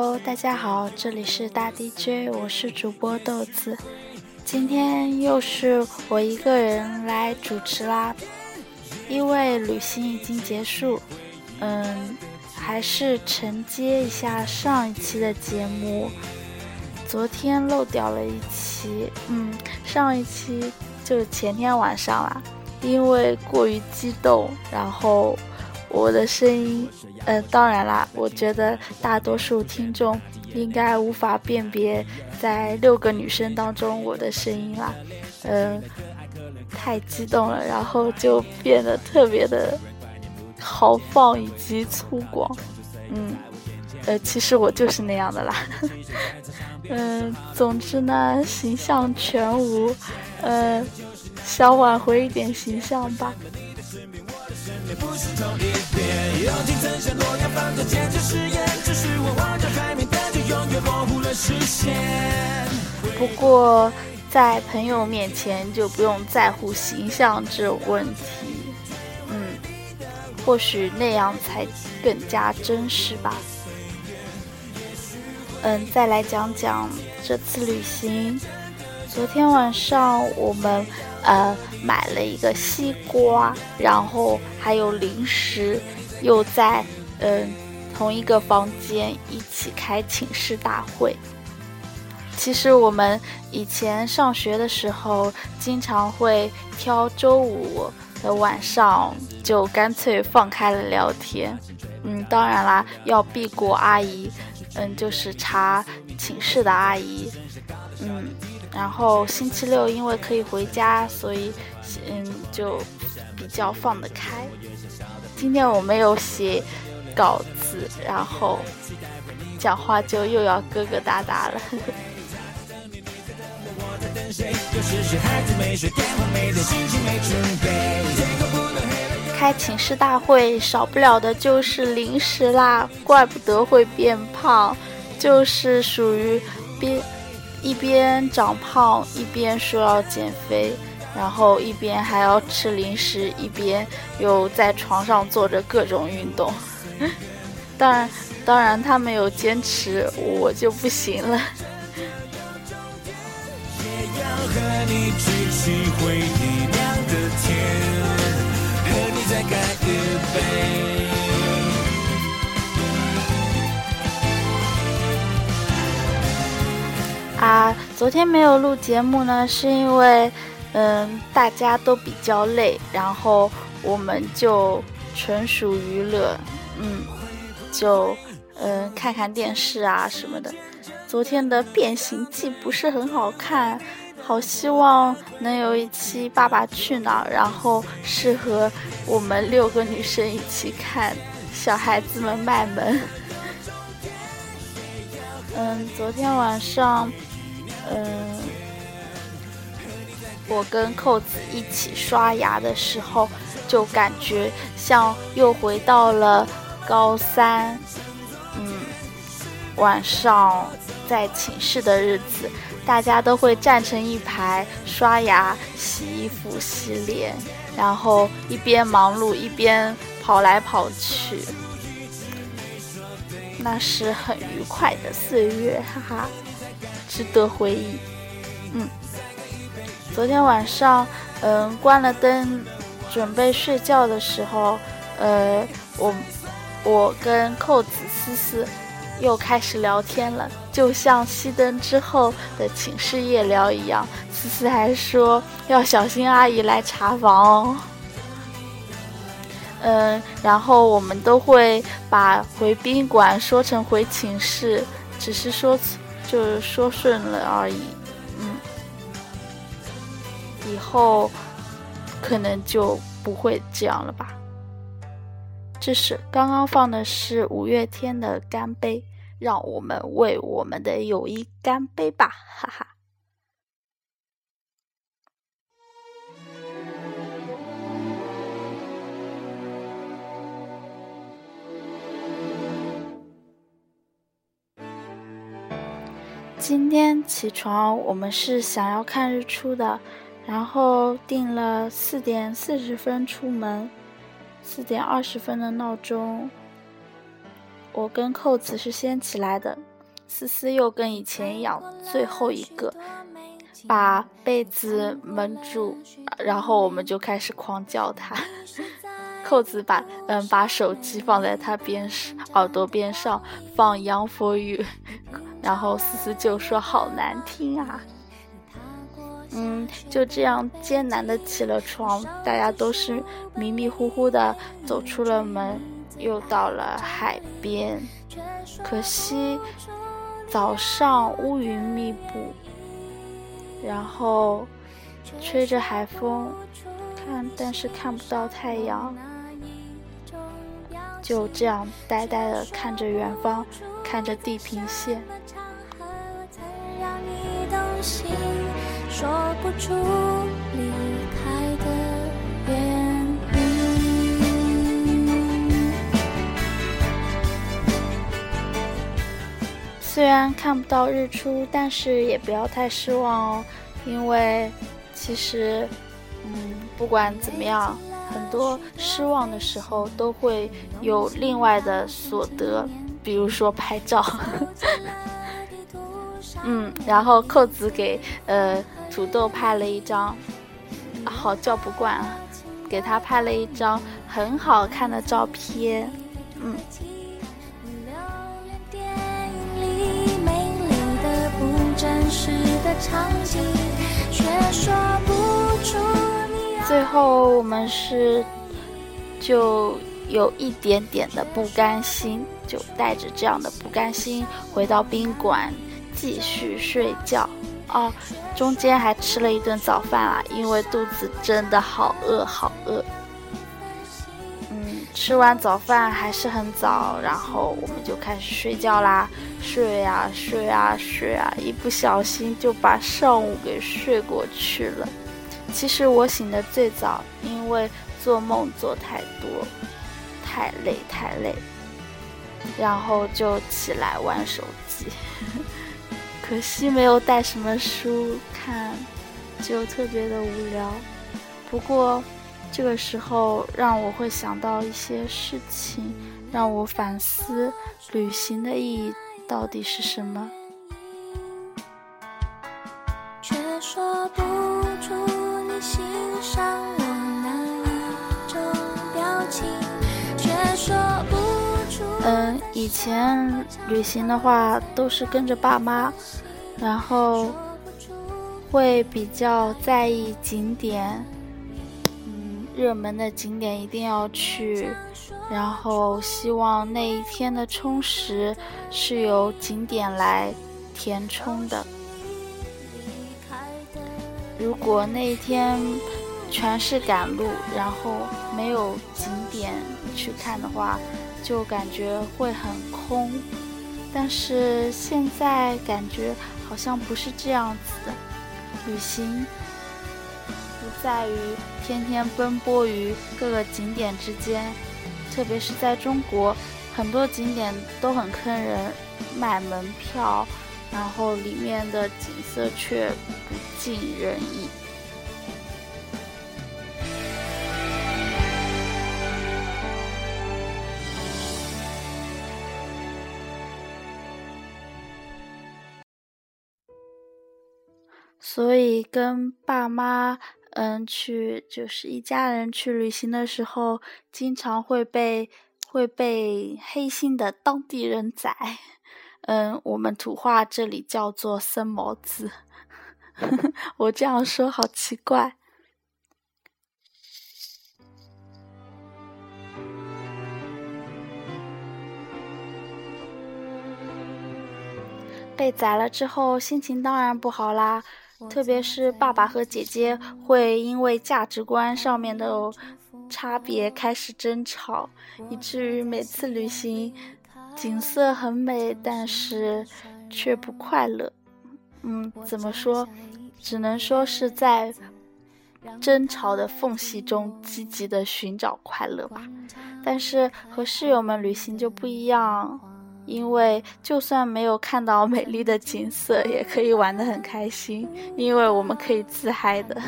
Hello，大家好，这里是大 DJ，我是主播豆子。今天又是我一个人来主持啦，因为旅行已经结束，嗯，还是承接一下上一期的节目。昨天漏掉了一期，嗯，上一期就前天晚上啦，因为过于激动，然后我的声音，呃，当然啦，我觉得大多数听众。应该无法辨别在六个女生当中我的声音啦，嗯，太激动了，然后就变得特别的豪放以及粗犷，嗯，呃，其实我就是那样的啦，嗯，总之呢，形象全无，呃，想挽回一点形象吧。不过，在朋友面前就不用在乎形象这种问题，嗯，或许那样才更加真实吧。嗯，再来讲讲这次旅行。昨天晚上我们呃买了一个西瓜，然后还有零食，又在嗯同一个房间一起开寝室大会。其实我们以前上学的时候，经常会挑周五的晚上就干脆放开了聊天。嗯，当然啦，要避过阿姨，嗯，就是查寝室的阿姨。嗯，然后星期六因为可以回家，所以嗯就比较放得开。今天我没有写稿子，然后讲话就又要疙疙瘩瘩了。开寝室大会少不了的就是零食啦，怪不得会变胖，就是属于边一边长胖一边说要减肥，然后一边还要吃零食，一边又在床上做着各种运动。当然，当然他没有坚持，我就不行了。啊，昨天没有录节目呢，是因为，嗯，大家都比较累，然后我们就纯属娱乐，嗯，就嗯看看电视啊什么的。昨天的《变形记》不是很好看。好希望能有一期《爸爸去哪儿》，然后适合我们六个女生一起看，小孩子们卖萌。嗯，昨天晚上，嗯，我跟扣子一起刷牙的时候，就感觉像又回到了高三。嗯，晚上在寝室的日子。大家都会站成一排刷牙、洗衣服、洗脸，然后一边忙碌一边跑来跑去，那是很愉快的岁月，哈哈，值得回忆。嗯，昨天晚上，嗯，关了灯，准备睡觉的时候，呃，我我跟扣子思思。又开始聊天了，就像熄灯之后的寝室夜聊一样。思思还说要小心阿姨来查房哦。嗯，然后我们都会把回宾馆说成回寝室，只是说就是说顺了而已。嗯，以后可能就不会这样了吧。这是刚刚放的是五月天的《干杯》，让我们为我们的友谊干杯吧，哈哈。今天起床，我们是想要看日出的，然后定了四点四十分出门。四点二十分的闹钟，我跟扣子是先起来的，思思又跟以前一样，最后一个把被子蒙住，然后我们就开始狂叫他。扣子把嗯把手机放在他边耳朵边上放《Young for You》，然后思思就说好难听啊。嗯，就这样艰难的起了床，大家都是迷迷糊糊的走出了门，又到了海边。可惜早上乌云密布，然后吹着海风，看但是看不到太阳，就这样呆呆的看着远方，看着地平线。离开的原因。虽然看不到日出，但是也不要太失望哦，因为其实，嗯，不管怎么样，很多失望的时候都会有另外的所得，比如说拍照。嗯，然后扣子给呃。土豆拍了一张，好叫不惯啊！给他拍了一张很好看的照片，嗯。最后我们是就有一点点的不甘心，就带着这样的不甘心回到宾馆继续睡觉。哦，中间还吃了一顿早饭啊，因为肚子真的好饿好饿。嗯，吃完早饭还是很早，然后我们就开始睡觉啦，睡啊睡啊睡啊，一不小心就把上午给睡过去了。其实我醒的最早，因为做梦做太多，太累太累，然后就起来玩手机。可惜没有带什么书看，就特别的无聊。不过，这个时候让我会想到一些事情，让我反思旅行的意义到底是什么。以前旅行的话都是跟着爸妈。然后会比较在意景点，嗯，热门的景点一定要去，然后希望那一天的充实是由景点来填充的。如果那一天全是赶路，然后没有景点去看的话，就感觉会很空。但是现在感觉。好像不是这样子的，旅行不在于天天奔波于各个景点之间，特别是在中国，很多景点都很坑人，买门票，然后里面的景色却不尽人意。所以跟爸妈，嗯，去就是一家人去旅行的时候，经常会被会被黑心的当地人宰，嗯，我们土话这里叫做“生毛子”，我这样说好奇怪。被宰了之后，心情当然不好啦。特别是爸爸和姐姐会因为价值观上面的差别开始争吵，以至于每次旅行景色很美，但是却不快乐。嗯，怎么说？只能说是在争吵的缝隙中积极的寻找快乐吧。但是和室友们旅行就不一样。因为就算没有看到美丽的景色，也可以玩得很开心，因为我们可以自嗨的。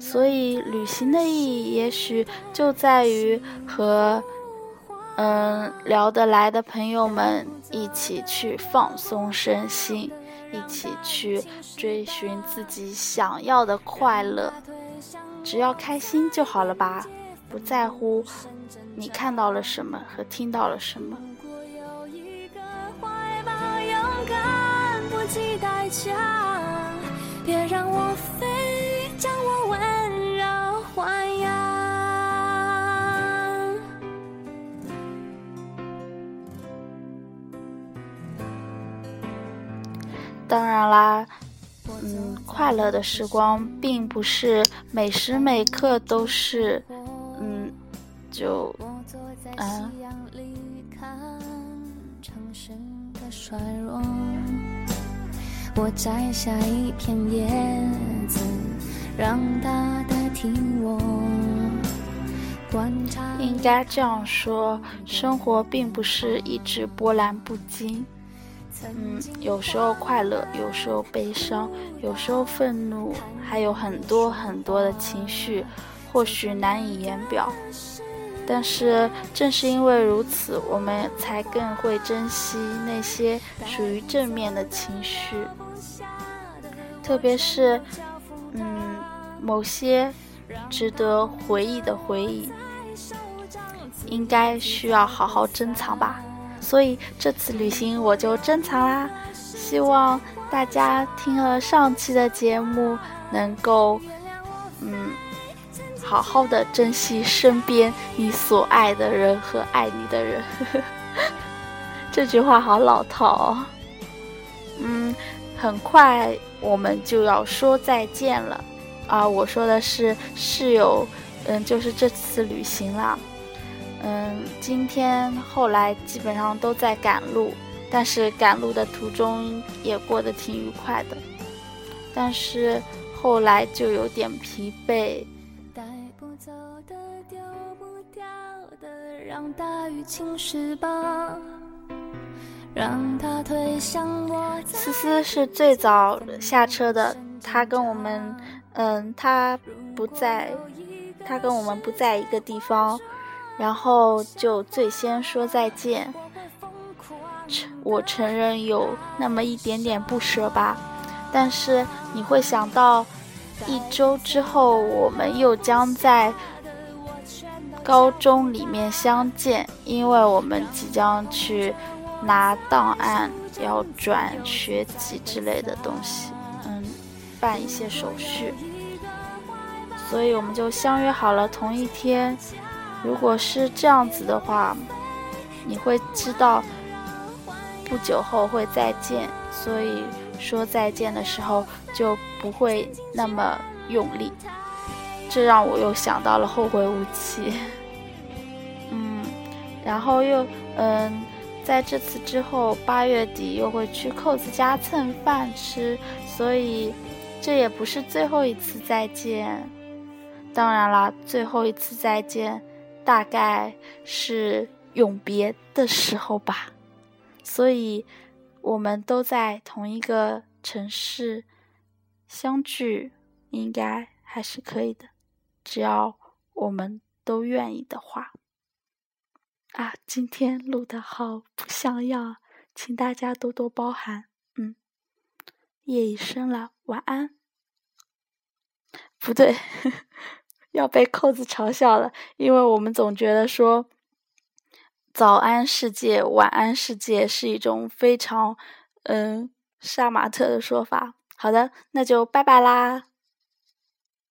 所以旅行的意义，也许就在于和嗯，聊得来的朋友们一起去放松身心，一起去追寻自己想要的快乐，只要开心就好了吧，不在乎你看到了什么和听到了什么。别让我飞，将我温柔豢养。当然啦，嗯，快乐的时光并不是每时每刻都是，就，嗯。我摘下一片叶子，让它代替我。应该这样说，生活并不是一直波澜不惊。嗯，有时候快乐，有时候悲伤，有时候愤怒，还有很多很多的情绪，或许难以言表。但是正是因为如此，我们才更会珍惜那些属于正面的情绪。特别是，嗯，某些值得回忆的回忆，应该需要好好珍藏吧。所以这次旅行我就珍藏啦。希望大家听了上期的节目，能够，好好的珍惜身边你所爱的人和爱你的人。这句话好老套哦。嗯，很快。我们就要说再见了，啊，我说的是室友，嗯，就是这次旅行啦，嗯，今天后来基本上都在赶路，但是赶路的途中也过得挺愉快的，但是后来就有点疲惫。让大雨侵蚀吧。让他推向我。思思是最早下车的，他跟我们，嗯，他不在，他跟我们不在一个地方，然后就最先说再见。我承认有那么一点点不舍吧，但是你会想到，一周之后我们又将在高中里面相见，因为我们即将去。拿档案要转学籍之类的东西，嗯，办一些手续，所以我们就相约好了同一天。如果是这样子的话，你会知道不久后会再见，所以说再见的时候就不会那么用力。这让我又想到了后会无期。嗯，然后又嗯。在这次之后，八月底又会去扣子家蹭饭吃，所以这也不是最后一次再见。当然啦，最后一次再见大概是永别的时候吧。所以，我们都在同一个城市相聚，应该还是可以的，只要我们都愿意的话。啊，今天录的好不像样，请大家多多包涵。嗯，夜已深了，晚安。不对，要被扣子嘲笑了，因为我们总觉得说“早安世界”“晚安世界”是一种非常嗯杀马特的说法。好的，那就拜拜啦。